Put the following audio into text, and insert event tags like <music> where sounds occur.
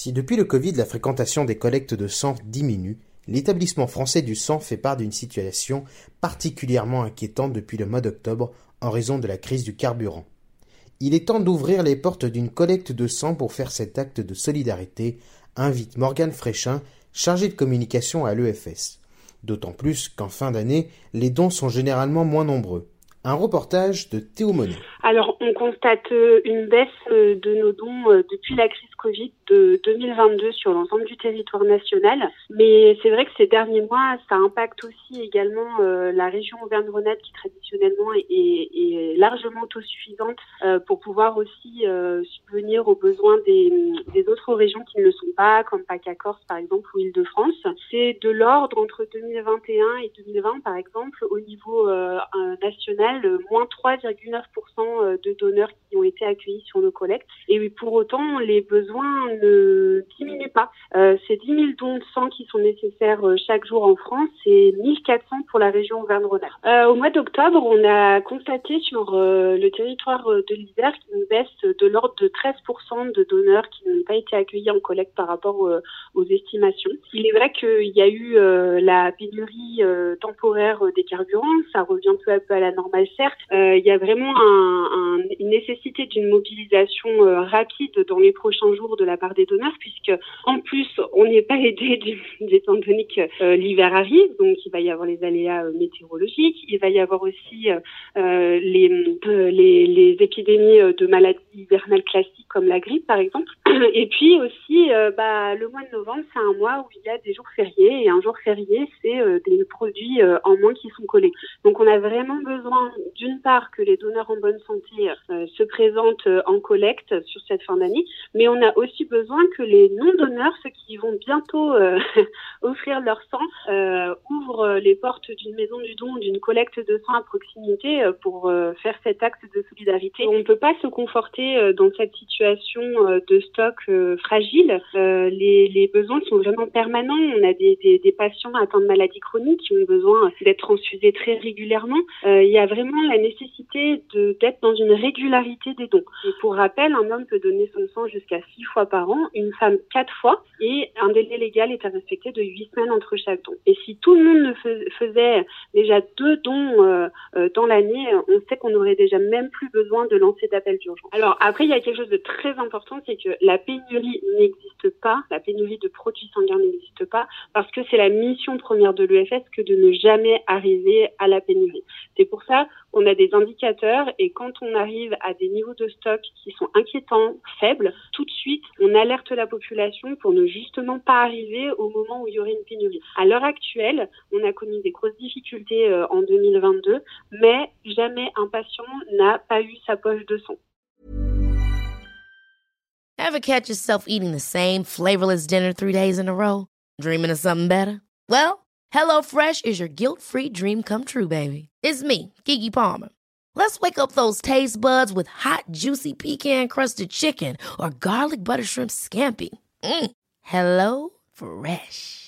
Si depuis le Covid la fréquentation des collectes de sang diminue, l'établissement français du sang fait part d'une situation particulièrement inquiétante depuis le mois d'octobre en raison de la crise du carburant. Il est temps d'ouvrir les portes d'une collecte de sang pour faire cet acte de solidarité, invite Morgane Fréchin, chargée de communication à l'EFS. D'autant plus qu'en fin d'année, les dons sont généralement moins nombreux. Un reportage de Théo Monet. Alors, on constate euh, une baisse euh, de nos dons euh, depuis la crise Covid de 2022 sur l'ensemble du territoire national. Mais c'est vrai que ces derniers mois, ça impacte aussi également la région Auvergne-Rhône-Alpes qui traditionnellement est, est, largement autosuffisante pour pouvoir aussi subvenir aux besoins des, autres régions qui ne le sont pas, comme PACA-Corse par exemple ou Île-de-France. C'est de l'ordre entre 2021 et 2020 par exemple au niveau national, moins 3,9% euh, de donneurs qui ont été accueillis sur nos collectes. Et pour autant, les besoins ne diminuent pas. Euh, c'est 10 000 dons de sang qui sont nécessaires euh, chaque jour en France et 1400 pour la région Auvergne-Rhône-Alpes. Euh, au mois d'octobre, on a constaté sur le territoire de l'Isère une baisse de l'ordre de 13% de donneurs qui n'ont pas été accueillis en collecte par rapport aux estimations. Il est vrai qu'il y a eu la pénurie temporaire des carburants, ça revient peu à peu à la normale certes. il y a vraiment un, une nécessité d'une mobilisation euh, rapide dans les prochains jours de la part des donneurs, puisque en plus on n'est pas aidé étant donné que euh, l'hiver arrive, donc il va y avoir les aléas euh, météorologiques, il va y avoir aussi les, les, les épidémies de maladies hivernales classiques comme la grippe par exemple, <clears throat> et puis aussi bah, le mois de novembre c'est un mois où il y a des jours fériés et un jour férié c'est des produits en moins qui sont collés. Donc on a vraiment besoin d'une part que les donneurs en bonne santé euh, se présentent euh, en collecte sur cette fin d'année, mais on a aussi besoin que les non-donneurs, ceux qui vont bientôt euh, offrir leur sang, ouvrent les portes d'une maison du don, d'une collecte de sang à proximité pour faire cet acte de solidarité. On ne peut pas se conforter dans cette situation de stock fragile. Les, besoins sont vraiment permanents. On a des, patients atteints de maladies chroniques qui ont besoin d'être transfusés très régulièrement. il y a vraiment la nécessité d'être dans une régularité des dons. Pour rappel, un homme peut donner son sang jusqu'à six fois par an, une femme quatre fois, et un délai légal est à respecter de huit semaines entre chaque don. Et si tout le monde ne faisait déjà deux dons euh, euh, dans l'année, on sait qu'on n'aurait déjà même plus besoin de lancer d'appel d'urgence. Alors après, il y a quelque chose de très important, c'est que la pénurie n'existe pas, la pénurie de produits sanguins n'existe pas, parce que c'est la mission première de l'EFS que de ne jamais arriver à la pénurie. C'est pour ça qu'on a des indicateurs et quand on arrive à des niveaux de stock qui sont inquiétants, faibles, tout de suite, on alerte la population pour ne justement pas arriver au moment où il y aurait une pénurie. À l'heure actuelle, on a connu des grosses difficultés euh, en 2022, mais jamais un patient n'a pas eu sa poche de sang. Ever catch yourself eating the same flavorless dinner three days in a row? Dreaming of something better? Well, HelloFresh is your guilt-free dream come true, baby. It's me, Kiki Palmer. Let's wake up those taste buds with hot, juicy pecan crusted chicken or garlic butter shrimp scampi. Mm. Hello Fresh.